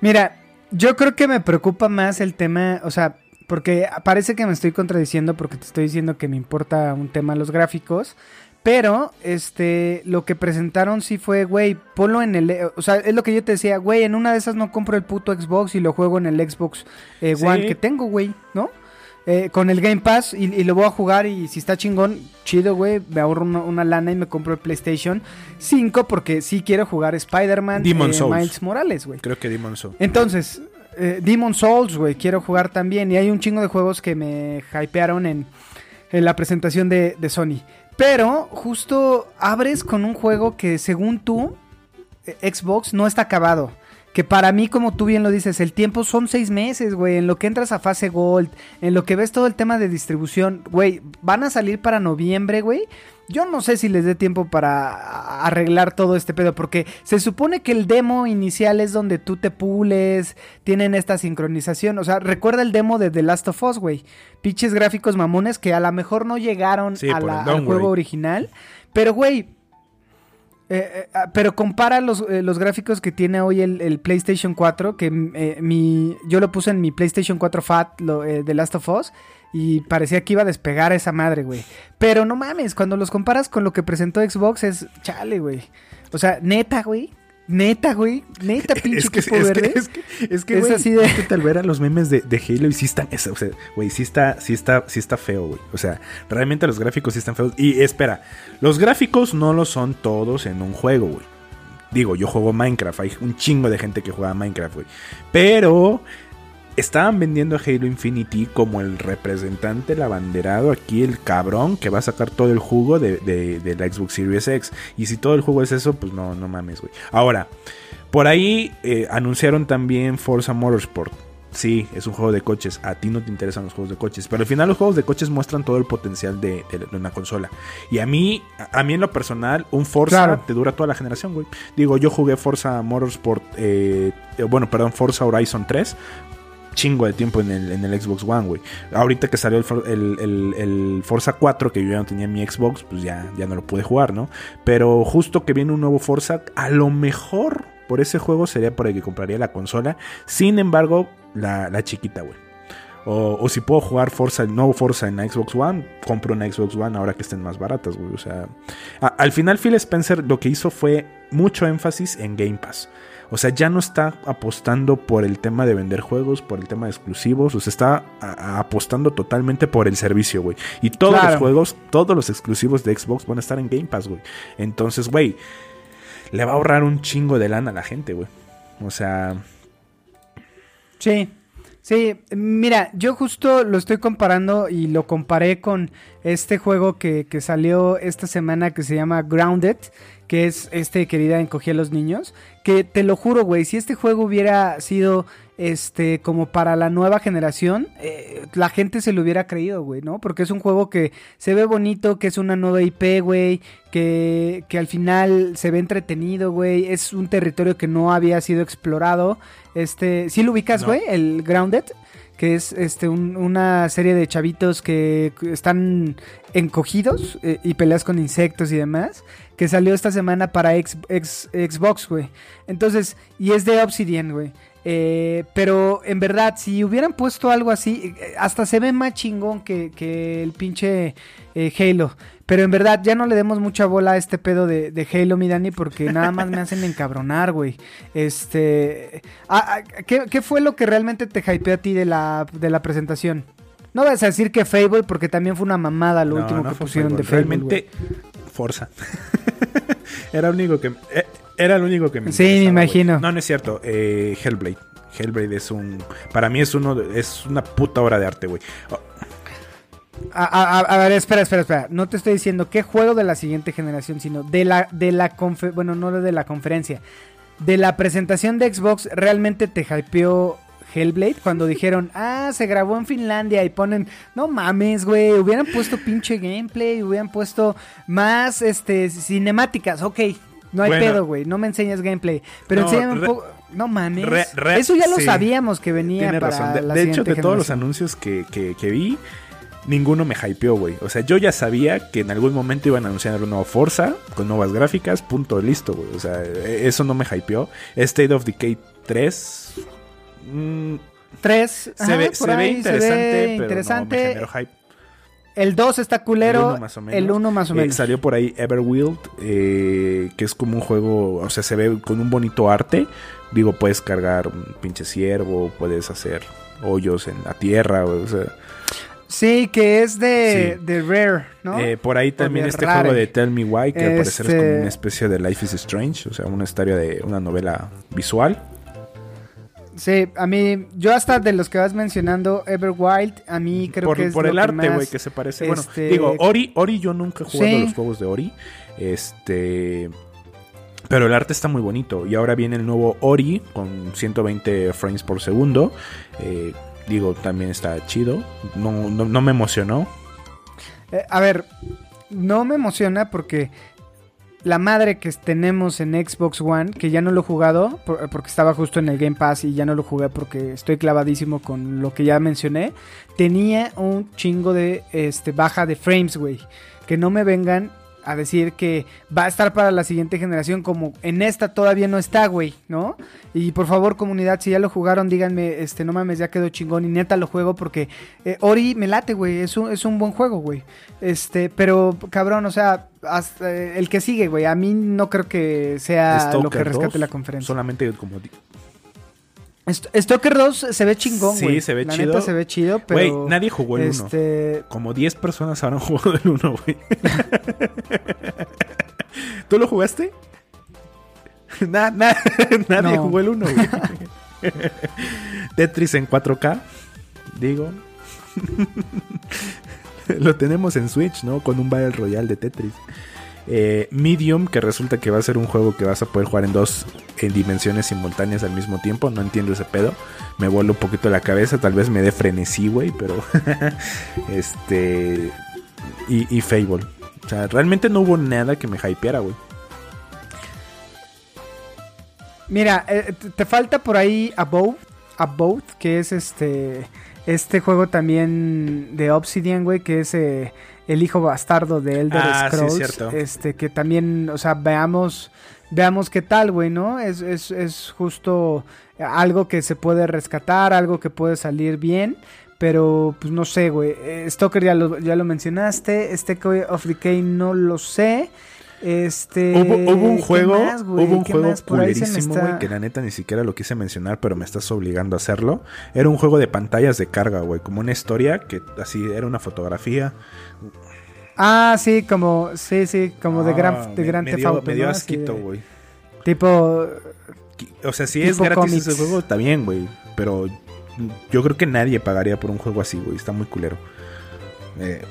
Mira, yo creo que me preocupa más el tema, o sea, porque parece que me estoy contradiciendo porque te estoy diciendo que me importa un tema los gráficos, pero este lo que presentaron sí fue, güey, ponlo en el, o sea, es lo que yo te decía, güey, en una de esas no compro el puto Xbox y lo juego en el Xbox eh, Sí. One que tengo, güey, ¿no? Eh, con el Game Pass y, y lo voy a jugar y si está chingón, chido, güey, me ahorro una, una lana y me compro el PlayStation 5 porque sí quiero jugar Spider-Man eh, Souls. Miles Morales, güey. Creo que Demon Soul. Entonces, eh, Demon Souls, güey, quiero jugar también. Y hay un chingo de juegos que me hypearon en, en la presentación de, de Sony. Pero justo abres con un juego que según tú, eh, Xbox no está acabado. Que para mí, como tú bien lo dices, el tiempo son seis meses, güey. En lo que entras a fase Gold, en lo que ves todo el tema de distribución, güey, van a salir para noviembre, güey. Yo no sé si les dé tiempo para arreglar todo este pedo, porque se supone que el demo inicial es donde tú te pules, tienen esta sincronización. O sea, recuerda el demo de The Last of Us, güey. Pinches gráficos mamones que a lo mejor no llegaron Sí, a la- al juego original. Pero, güey, eh, eh, ah, pero compara los, eh, los gráficos que tiene hoy el, el PlayStation 4, que eh, mi, yo lo puse en mi PlayStation 4 Fat, lo, The Last of Us, y parecía que iba a despegar esa madre, güey. Pero no mames, cuando los comparas con lo que presentó Xbox es chale, güey. O sea, neta, güey. Neta, güey. Neta, pinche Es que, es, equipo que, verde. es que, es que, Es güey, así de- es que tal ver a los memes de, de Halo y sí están, es- o sea, güey, sí está, sí está, sí está feo, güey. O sea, realmente los gráficos sí están feos. Y espera, los gráficos no lo son todos en un juego, güey. Digo, yo juego Minecraft, hay un chingo de gente que juega Minecraft, güey. Pero estaban vendiendo a Halo Infinity como el representante, el abanderado, aquí el cabrón que va a sacar todo el jugo de, de- de la Xbox Series X. Y si todo el juego es eso, pues no, no mames, güey. Ahora, por ahí eh, anunciaron también Forza Motorsport. Sí, es un juego de coches. A ti no te interesan los juegos de coches. Pero al final los juegos de coches muestran todo el potencial de, de- de una consola. Y a mí, a mí en lo personal, un Forza Claro. te dura toda la generación, güey. Digo, yo jugué Forza Motorsport, eh, eh, bueno, perdón, Forza Horizon 3. Chingo de tiempo en el, en el Xbox One, güey. Ahorita que salió el, el- el- Forza 4, que yo ya no tenía en mi Xbox, pues ya, ya no lo pude jugar, ¿no? Pero justo que viene un nuevo Forza, a lo mejor por ese juego sería por el que compraría la consola. Sin embargo, la, la chiquita, güey. O, si puedo jugar Forza, nuevo Forza en la Xbox One, compro una Xbox One ahora que estén más baratas, güey. O sea, al final Phil Spencer lo que hizo fue mucho énfasis en Game Pass. O sea, ya no está apostando por el tema de vender juegos, por el tema de exclusivos. O sea, está a- a- apostando totalmente por el servicio, güey. Y todos Claro. los juegos, todos los exclusivos de Xbox van a estar en Game Pass, güey. Entonces, güey, le va a ahorrar un chingo de lana a la gente, güey. O sea, Sí, sí, mira, yo justo lo estoy comparando y lo comparé con este juego que, que salió esta semana que se llama Grounded, que es este querida encogí a los niños, que te lo juro, güey, si este juego hubiera sido este como para la nueva generación, eh, la gente se lo hubiera creído, güey, ¿no? Porque es un juego que se ve bonito, que es una nueva IP, güey, que, que al final se ve entretenido, güey, es un territorio que no había sido explorado. Este, ¿sí lo ubicas, No. güey? El Grounded. que es este un- una serie de chavitos que están encogidos eh, y peleas con insectos y demás, que salió esta semana para X- X- Xbox, güey. Entonces, y es de Obsidian, güey. Eh, pero en verdad, si hubieran puesto algo así, eh, hasta se ve más chingón que, que el pinche eh, Halo. Pero en verdad, ya no le demos mucha bola a este pedo de, de Halo, mi Dani, porque nada más me hacen encabronar, güey. Este. ah, ah, ¿qué, qué fue lo que realmente te hypeó a ti de la, de la presentación? No vas a decir que Fable, porque también fue una mamada lo No, último no que pusieron Fable. de Fable. Realmente, Forza. era único que. eh, Era el único que me Sí, me imagino. No, no es cierto. Eh, Hellblade. Hellblade es un. Para mí es uno. de- Es una puta obra de arte, güey. Oh, A, a- a- a ver, espera, espera, espera. No te estoy diciendo qué juego de la siguiente generación, sino de la, de la bueno, no de la conferencia. De la presentación de Xbox, ¿realmente te hypeó Hellblade? Cuando dijeron, ah, se grabó en Finlandia y ponen, no mames, güey, hubieran puesto pinche gameplay, hubieran puesto más, este, cinemáticas, ok. No hay Bueno. pedo, güey, no me enseñas gameplay. Pero No, enséñame un poco... No mames. Re- re- Eso ya lo sí. sabíamos que venía Tiene para razón. De, la de hecho, de todos los anuncios que, que- que vi, ninguno me hypeó, güey. O sea, yo ya sabía que en algún momento iban a anunciar un nuevo Forza con nuevas gráficas, punto, listo, güey. O sea, e- eso no me hypeó. State of Decay 3. mm, Tres. se ajá, ve, se ve interesante, pero interesante. no me generó hype. El 2 está culero. El uno más o menos. El 1 más o Eh, menos. salió por ahí Everwild, eh, que es como un juego, o sea, se ve con un bonito arte. Digo, puedes cargar un pinche ciervo, puedes hacer hoyos en la tierra, o sea, Sí, que es de, Sí. de Rare, ¿no? Eh, por ahí también este Rare. juego de Tell Me Why, que al parecer es como Este- una especie de Life is Strange, o sea, una historia de una novela visual. Sí, a mí, yo hasta de los que vas mencionando, Everwild, a mí creo por que es por el arte, güey, que se parece. Bueno, este- digo, Ori, Ori yo nunca he jugado Sí. los juegos de Ori. Este. Pero el arte está muy bonito. Y ahora viene el nuevo Ori con 120 frames por segundo. Eh, digo, también está chido. No, no, no me emocionó. Eh, a ver, no me emociona porque la madre que tenemos en Xbox One, que ya no lo he jugado, por- porque estaba justo en el Game Pass y ya no lo jugué porque estoy clavadísimo con lo que ya mencioné, tenía un chingo de este, baja de frames, güey. Que no me vengan a decir que va a estar para la siguiente generación como en esta todavía no está, güey, ¿no? Y por favor, comunidad, si ya lo jugaron, díganme, este, no mames, ya quedó chingón y neta lo juego porque eh, Ori me late, güey, es un, es un buen juego, güey. Este, pero cabrón, o sea, hasta, eh, el que sigue, güey, a mí no creo que sea lo que rescate 2, la conferencia. Solamente como. Stalker 2 se ve chingón, Sí, güey. se ve la chido. Neta se ve chido, pero Güey, nadie jugó el 1. este, Como 10 personas habrán jugado el 1, güey. ¿Tú lo jugaste? Na- na- nadie No. jugó el 1, güey. Tetris en 4K, digo. lo tenemos en Switch, ¿no? Con un Battle Royale de Tetris. Eh, Medium, que resulta que va a ser un juego que vas a poder jugar en dos en dimensiones simultáneas al mismo tiempo. No entiendo ese pedo. Me vuelve un poquito la cabeza. Tal vez me dé frenesí, güey. Pero. este. Y, y Fable. O sea, realmente no hubo nada que me hypeara, güey. Mira, eh, te- falta por ahí Above, Above, que es este este juego también de Obsidian, güey, que es eh, el hijo bastardo de Elder Ah, sí, Scrolls, cierto. este que también, o sea, veamos veamos qué tal, güey, ¿no? Es, es, es justo algo que se puede rescatar, algo que puede salir bien. Pero, pues no sé, güey. Eh, Stalker ya lo, ya lo mencionaste. Este of Decay no lo sé. Este. Hubo, hubo un ¿qué juego, más, güey? hubo un ¿Qué juego culerísimo, está- güey, que la neta ni siquiera lo quise mencionar, pero me estás obligando a hacerlo. Era un juego de pantallas de carga, güey, como una historia que así era una fotografía. Ah, sí, como, sí, sí, como de Ah, Gran, de me- Gran me Theft dio, Auto, me dio ¿no? Así asquito, güey. Tipo, O sea, si es gratis cómics. ese juego, está bien, güey. Pero yo creo que nadie pagaría por un juego así, güey. Está muy culero. Eh,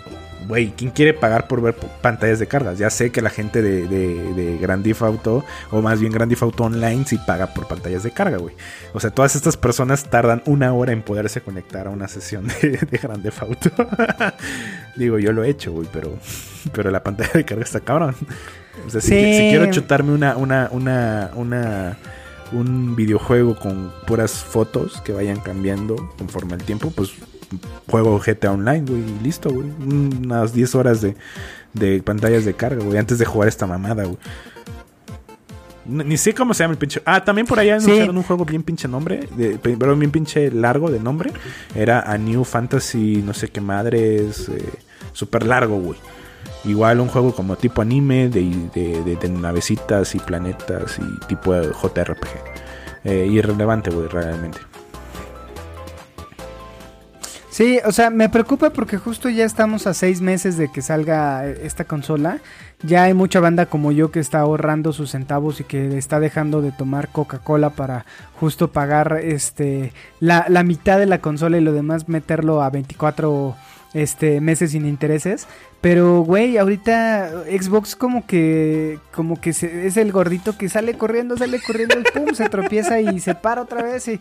Güey, ¿quién quiere pagar por ver pantallas de cargas? Ya sé que la gente de, de, de Grand Theft Auto, o más bien Grand Theft Auto Online, sí paga por pantallas de carga, güey. O sea, todas estas personas tardan una hora en poderse conectar a una sesión de, de Grand Theft Auto. Digo, yo lo he hecho, güey, pero, pero la pantalla de carga está cabrón. O sea, Sí. si quiero chutarme una, una, una, una, un videojuego con puras fotos que vayan cambiando conforme el tiempo, pues juego GTA Online, güey, y listo, güey. Unas 10 horas de, de pantallas de carga, güey, antes de jugar esta mamada, güey. Ni sé cómo se llama el pinche. Ah, también por allá Sí. anunciaron un juego bien pinche nombre. De, pero bien pinche largo de nombre. Era A New Fantasy, no sé qué madres. Eh, Súper largo, güey. Igual un juego como tipo anime, de, de, de- de navecitas y planetas y tipo JRPG. Eh, irrelevante, güey, realmente. Sí, o sea, me preocupa porque justo ya estamos a seis meses de que salga eh, esta consola. Ya hay mucha banda como yo que está ahorrando sus centavos y que está dejando de tomar Coca-Cola para justo pagar este la, la mitad de la consola y lo demás meterlo a 24 este, meses sin intereses. Pero, güey, ahorita Xbox como que como que se- es el gordito que sale corriendo, sale corriendo, y pum, se tropieza y se para otra vez y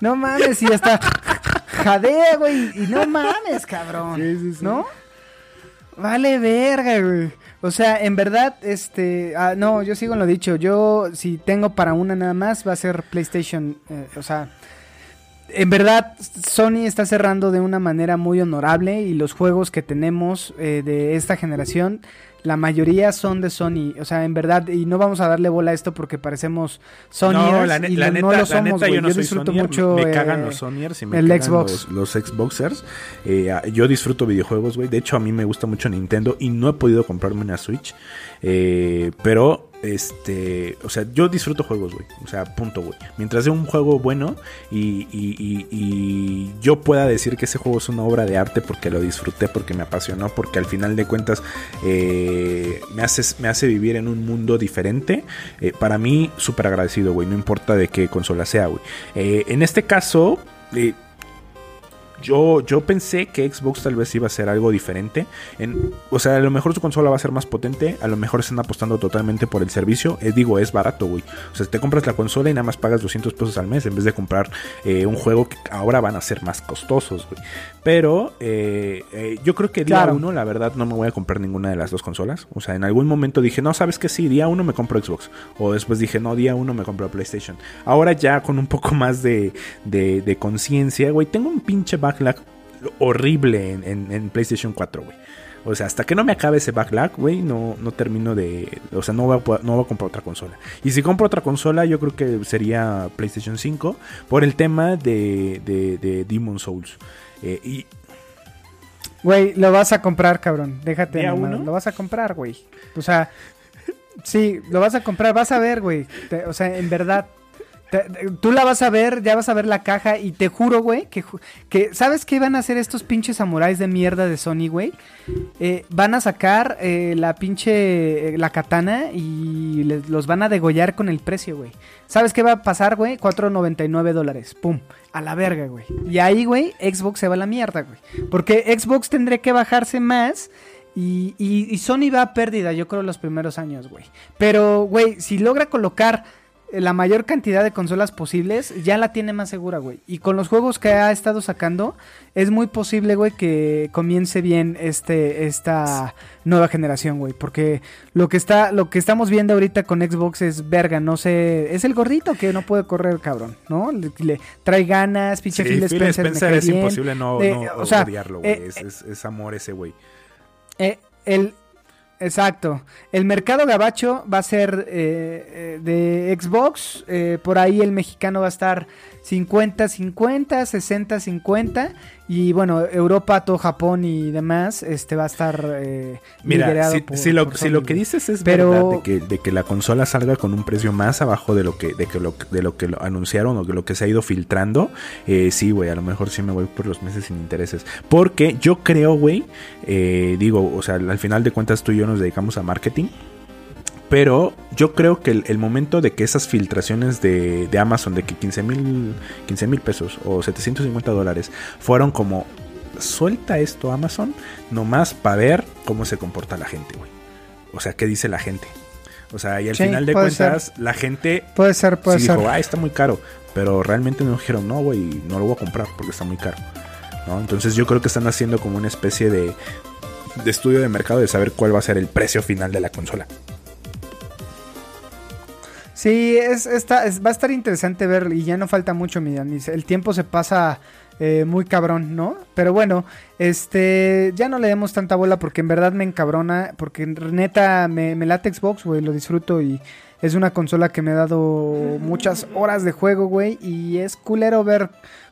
no mames, y hasta jadea, güey, y no mames, cabrón, ¿no? Vale verga, güey. O sea, en verdad, este, ah, no, yo sigo en lo dicho. Yo, si tengo para una nada más, va a ser PlayStation. eh, o sea, en verdad, Sony está cerrando de una manera muy honorable y los juegos que tenemos eh, de esta generación, la mayoría son de Sony. O sea, en verdad, y no vamos a darle bola a esto porque parecemos Sony no, la, y la no, neta, no lo la somos, neta, güey. yo no disfruto mucho Me, me cagan eh, los Sonyers y me el cagan Xbox. Los, los Xboxers. Eh, yo disfruto videojuegos, güey. De hecho, a mí me gusta mucho Nintendo y no he podido comprarme una Switch. Eh, pero, este, o sea, yo disfruto juegos, güey. O sea, punto, güey. Mientras sea un juego bueno y, y- y- yo pueda decir que ese juego es una obra de arte porque lo disfruté, porque me apasionó, porque al final de cuentas eh, me, hace, me hace vivir en un mundo diferente. eh, para mí, súper agradecido, güey. No importa de qué consola sea, güey. Eh, en este caso, eh, yo, yo pensé que Xbox tal vez iba a ser algo diferente. En, o sea, a lo mejor su consola va a ser más potente. A lo mejor están apostando totalmente por el servicio. Eh, digo, es barato, güey. O sea, te compras la consola y nada más pagas 200 pesos al mes en vez de comprar eh, un juego que ahora van a ser más costosos, güey. Pero eh, eh, yo creo que día Claro. uno, la verdad, no me voy a comprar ninguna de las dos consolas. O sea, en algún momento dije, no, sabes que sí, día uno me compro Xbox. O después dije, no, día uno me compro PlayStation. Ahora ya con un poco más de, de, de conciencia, güey, tengo un pinche backlog horrible en, en- en PlayStation 4, güey. O sea, hasta que no me acabe ese backlog, güey, no, no termino de... O sea, no voy, a, no voy a comprar otra consola. Y si compro otra consola, yo creo que sería PlayStation 5 por el tema de, de, de Demon Souls. Eh, y Güey, lo vas a comprar, cabrón. Déjate. Lo vas a comprar, güey. O sea, sí, lo vas a comprar. Vas a ver, güey. O sea, en verdad. Tú la vas a ver, ya vas a ver la caja y te juro, güey, que, que ¿sabes qué van a hacer estos pinches samuráis de mierda de Sony, güey? Eh, van a sacar eh, la pinche, eh, la katana y los van a degollar con el precio, güey. ¿Sabes qué va a pasar, güey? 4.99 dólares. Pum. A la verga, güey. Y ahí, güey, Xbox se va a la mierda, güey. Porque Xbox tendría que bajarse más. Y, y- y Sony va a pérdida, yo creo, los primeros años, güey. Pero, güey, si logra colocar la mayor cantidad de consolas posibles, ya la tiene más segura, güey. Y con los juegos que ha estado sacando, es muy posible, güey, que comience bien este, esta nueva generación, güey. Porque lo que está, lo que estamos viendo ahorita con Xbox es verga, no sé, es el gordito que no puede correr, cabrón, ¿no? Le, le trae ganas, pinche sí, Phil Phil Spencer, me Spencer cae es bien. imposible no, Eh, no o sea, odiarlo, güey. eh, es, es- es amor ese, güey. Eh, el, exacto. El mercado gabacho va a ser eh, eh, de Xbox. eh, por ahí el mexicano va a estar 50-50, 60-50. Y bueno, Europa, todo Japón y demás, este va a estar eh, Mira, si, por- si lo, por si lo que dices es Pero- verdad de que, de que la consola salga con un precio más abajo de lo que, de que lo, de lo que lo anunciaron o de lo que se ha ido filtrando, eh, sí, güey, a lo mejor sí me voy por los meses sin intereses. Porque yo creo, güey, eh, digo, o sea, al final de cuentas tú y yo nos dedicamos a marketing. Pero yo creo que el, el momento de que esas filtraciones de, de Amazon, de que 15 mil 15 mil pesos o 750 dólares fueron como, suelta esto Amazon, nomás para ver cómo se comporta la gente, güey. O sea, qué dice la gente. O sea, y al Sí, final de cuentas, la gente Puede ser, puede sí ser. dijo, ah, está muy caro. Pero realmente no dijeron, no, güey, no lo voy a comprar porque está muy caro. ¿No? Entonces yo creo que están haciendo como una especie de, de estudio de mercado de saber cuál va a ser el precio final de la consola. Sí, es, está, es- va a estar interesante ver y ya no falta mucho, mi Danis. El tiempo se pasa eh, muy cabrón, ¿no? Pero bueno, este, ya no le demos tanta bola porque en verdad me encabrona, porque neta me, me late Xbox, güey, lo disfruto y es una consola que me ha dado muchas horas de juego, güey, y es culero ver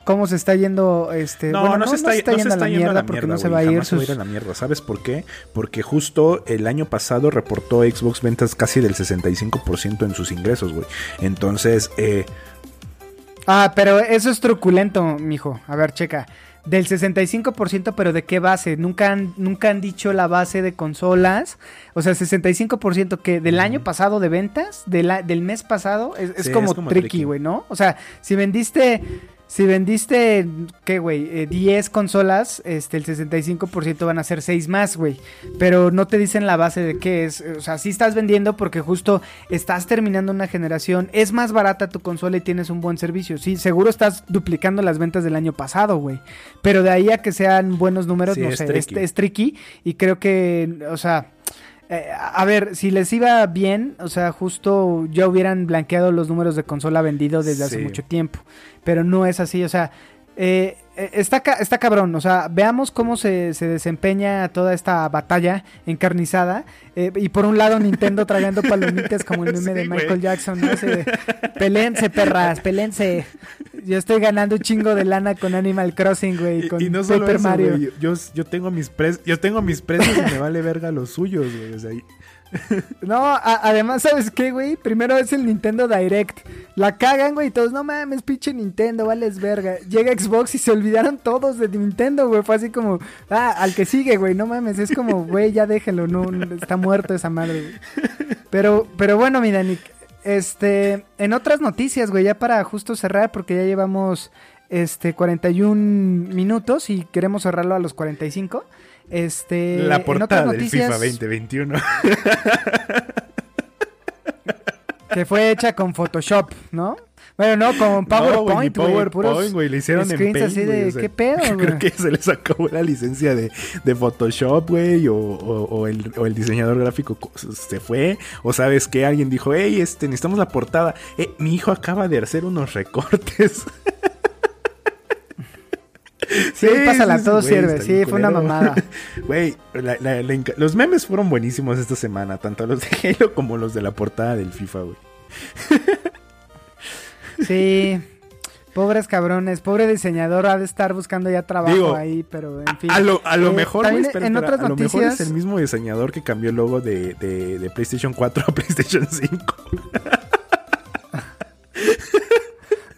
cómo se está yendo, este, No, bueno, no, se está, no se yendo está yendo a la porque mierda, no se va a ir va a ir a la mierda. ¿Sabes por qué? Porque justo el año pasado reportó Xbox ventas casi del 65% en sus ingresos, güey. Entonces, eh, Ah, pero eso es truculento, mijo. A ver, checa. Del 65%, pero ¿de qué base? Nunca han, nunca han dicho la base de consolas. O sea, 65% que del año pasado de ventas, de la- del mes pasado, es, Sí, como, es como tricky, tricky. güey, ¿no? O sea, si vendiste, si vendiste, ¿qué, güey? Eh, 10 consolas, este, el 65% van a ser 6 más, güey. Pero no te dicen la base de qué es. O sea, sí estás vendiendo porque justo estás terminando una generación. Es más barata tu consola y tienes un buen servicio. Sí, seguro estás duplicando las ventas del año pasado, güey. Pero de ahí a que sean buenos números, Sí, no es sé, tricky. es, es tricky. Y creo que, o sea, eh, a ver, si les iba bien, o sea, justo ya hubieran blanqueado los números de consola vendido desde hace mucho tiempo. Pero no es así, o sea, eh, está, ca- está cabrón, o sea, veamos cómo se, se desempeña toda esta batalla encarnizada. eh, y por un lado Nintendo tragando palomitas como el meme Sí, de. Michael Jackson, ¿no? De, pelense, perras, pelense. Yo estoy ganando un chingo de lana con Animal Crossing, güey, y, con y no solo Paper eso, Mario. yo, yo tengo mis precios, yo tengo mis precios y me vale verga los suyos, güey. O sea, No, además, ¿sabes qué, güey? Primero es el Nintendo Direct. La cagan, güey, y todos, no mames, pinche Nintendo, vales verga. Llega Xbox y se olvidaron todos de Nintendo, güey. Fue así como, ah, al que sigue, güey, no mames. Es como, güey, ya déjenlo, no, está muerto esa madre, güey. Pero, pero bueno, mi Danik, este, en otras noticias, güey, ya para justo cerrar, porque ya llevamos, este, 41 minutos y queremos cerrarlo a los 45. Este, la en portada del FIFA 2021. que fue hecha con Photoshop, ¿no? Bueno, no, con No, güey, ni PowerPoint, güey. PowerPoint, puros güey, le hicieron en Paint, así güey, de, o sea, ¿qué pedo? Creo que se les acabó la licencia de, de Photoshop, güey, o, o- o el, o el diseñador gráfico co- se fue, o sabes que alguien dijo, hey, este, necesitamos la portada. Eh, mi hijo acaba de hacer unos recortes. Sí, pásala, todo güey, sirve. Sí, fue una mamada. Güey, la- la- la inca- los memes fueron buenísimos esta semana, tanto los de Halo como los de la portada del FIFA, güey. Sí. Pobres cabrones, pobre diseñador ha de estar buscando ya trabajo Digo, ahí, pero en fin. A lo, a lo Eh, mejor, güey, también espera, en espera, otras a lo mejor es el mismo diseñador que cambió el logo de, de- de PlayStation 4 a PlayStation 5.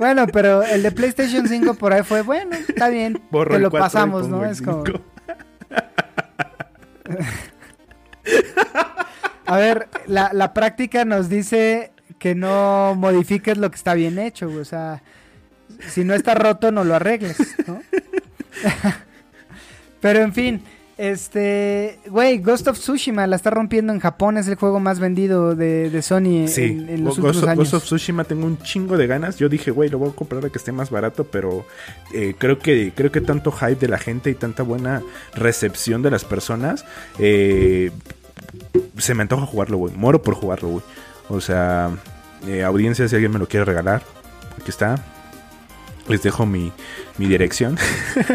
Bueno, pero el de PlayStation 5 por ahí fue, bueno, está bien, Borro te lo 4 y pasamos, ¿no? Es como, 5. a ver, la, la práctica nos dice que no modifiques lo que está bien hecho, o sea, si no está roto no lo arregles, ¿no? Pero en fin, este, güey, Ghost of Tsushima la está rompiendo en Japón, es el juego más vendido de, de Sony Sí, en, en los Ghost, últimos of- años. Ghost of Tsushima tengo un chingo de ganas. Yo dije, güey, lo voy a comprar a que esté más barato, pero eh, creo que creo que tanto hype de la gente y tanta buena recepción de las personas, eh, se me antoja jugarlo, güey. Muero por jugarlo, güey. O sea, eh, audiencia, si alguien me lo quiere regalar, aquí está. Les dejo mi, mi dirección.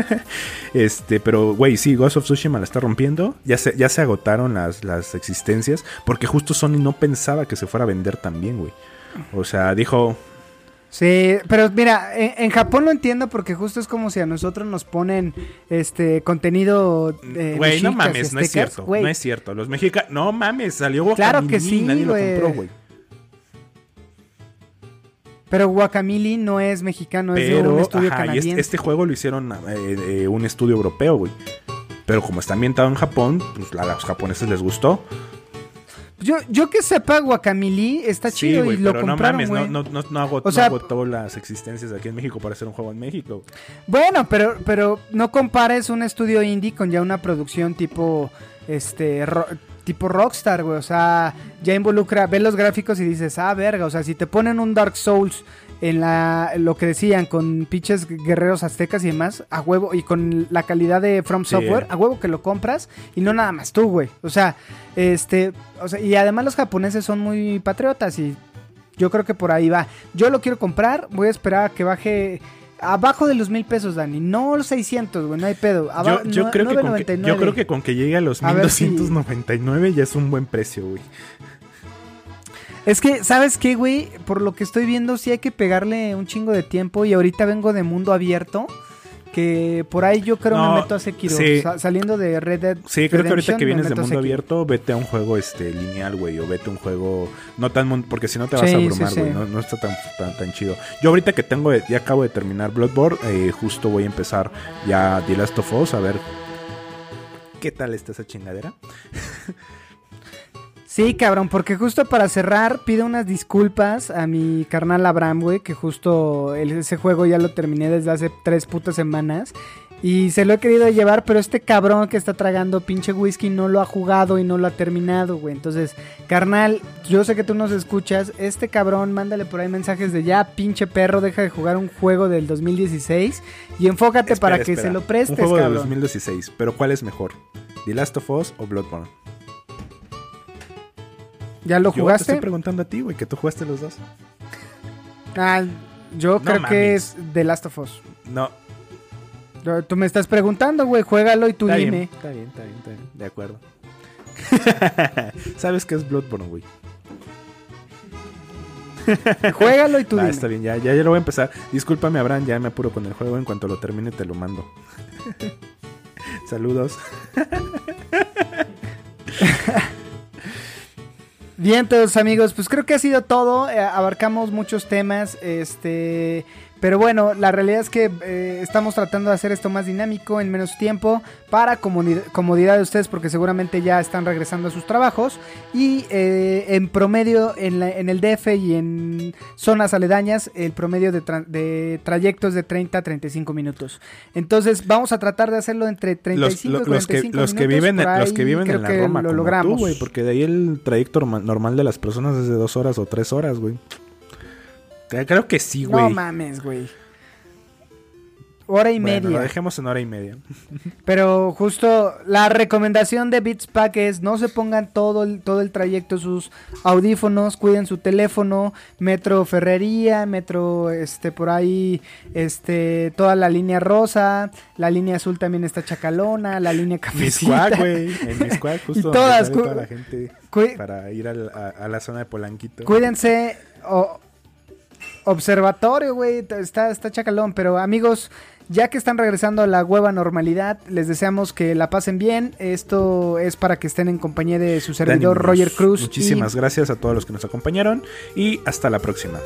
este, pero, güey, sí, Ghost of Tsushima la está rompiendo. Ya se, ya se agotaron las, las existencias. Porque justo Sony no pensaba que se fuera a vender tan bien, güey. O sea, dijo. Sí, pero mira, en, en Japón lo entiendo porque justo es como si a nosotros nos ponen este contenido eh, Güey, no mames, no es cierto. No es cierto. Los mexicanos. No mames, salió Claro que sí, Nadie güey. lo compró, güey. Pero Guacamili no es mexicano, es de Pero, un estudio ajá, y canadiense. este, este juego lo hicieron eh, eh, un estudio europeo, güey. Pero como está ambientado en Japón, pues a los japoneses les gustó. Yo, yo que sepa, Guacamili está Sí, chido y lo pero no compraron, mames, no, güey. no, no, no agotó, O sea- no agotó las existencias aquí en México para hacer un juego en México. Bueno, pero, pero no compares un estudio indie con ya una producción tipo, este, ro- tipo Rockstar, güey. O sea, ya involucra, ves los gráficos y dices, ah, verga. O sea, si te ponen un Dark Souls en la, lo que decían, con pinches guerreros aztecas y demás, a huevo, y con la calidad de From Sí. Software, a huevo que lo compras y no nada más tú, güey. O sea, este, o sea, y además los japoneses son muy patriotas y Yo creo que por ahí va. Yo lo quiero comprar, voy a esperar a que baje abajo de los mil pesos, Dani. No los 600, güey, no hay pedo. Aba- Yo, yo no- creo que con que, 9.99. yo creo que con que llegue a los A ver si- 1299 ya es un buen precio, güey. Es que, ¿sabes qué, güey? Por lo que estoy viendo, sí hay que pegarle un chingo de tiempo. Y ahorita vengo de mundo abierto. Que por ahí yo creo No, me meto a Sekiro. sí. Sa- saliendo de Red Dead. Sí, creo que ahorita que vienes de mundo abierto, vete a un juego este lineal, güey, o vete a un juego no tan porque si no te vas Sí, a abrumar, sí. güey, no, no está tan, tan tan chido. Yo ahorita que tengo ya acabo de terminar Bloodborne, eh, justo voy a empezar ya The Last of Us a ver qué tal está esa chingadera. Sí, cabrón, porque justo para cerrar, pido unas disculpas a mi carnal Abraham, güey, que justo el- ese juego ya lo terminé desde hace tres putas semanas. Y se lo he querido llevar, pero este cabrón que está tragando pinche whisky no lo ha jugado y no lo ha terminado, güey. Entonces, carnal, yo sé que tú nos escuchas. Este cabrón, mándale por ahí mensajes de ya, pinche perro, deja de jugar un juego del 2016 y enfócate Espera, para que espera. se lo prestes, Un juego cabrón. 2016, pero ¿cuál es mejor? ¿The Last of Us o Bloodborne? ¿Ya lo Yo te jugaste? estoy preguntando a ti, güey, que tú jugaste los dos. Ah, yo No creo que es The Last of Us. No, Tú me estás preguntando, güey, juégalo y tú está dime. bien, está bien, está bien, está bien, de acuerdo. ¿Sabes qué es Bloodborne, güey? Juégalo y tú Ah, dime. está bien, ya, ya, ya lo voy a empezar. Discúlpame, Abraham, ya me apuro con el juego. En cuanto lo termine, te lo mando. Saludos. Bien, todos amigos, pues creo que ha sido todo. eh, abarcamos muchos temas, este, pero bueno, la realidad es que eh, estamos tratando de hacer esto más dinámico en menos tiempo para comodi- comodidad de ustedes, porque seguramente ya están regresando a sus trabajos y eh, en promedio en, la- en el DF y en zonas aledañas el promedio de, tra- de trayectos de 30 a 35 minutos. Entonces vamos a tratar de hacerlo entre 35 Los, y lo- los que, 45 los que minutos, viven, por los que viven en la Roma, lo como logramos. tú, güey, porque de ahí el trayecto norma- normal de las personas es de dos horas o tres horas, güey. Creo que sí, güey. No mames, güey. Hora y Bueno, media. lo dejemos en hora y media. Pero justo la recomendación de Beats Pack es no se pongan todo el, todo el trayecto sus audífonos, cuiden su teléfono, Metro Ferrería, Metro este por ahí este toda la línea rosa, la línea azul también está chacalona, la línea cafecita. Miscuac, güey. En Miscuac, justo Y todas, toda la gente para ir a, a la zona de Polanquito. Cuídense. o- observatorio, güey. Está, está chacalón. Pero amigos, ya que están regresando a la hueva normalidad, les deseamos que la pasen bien. Esto es para que estén en compañía de su servidor. Roger Cruz. y- Muchísimas gracias a todos los que nos acompañaron y hasta la próxima.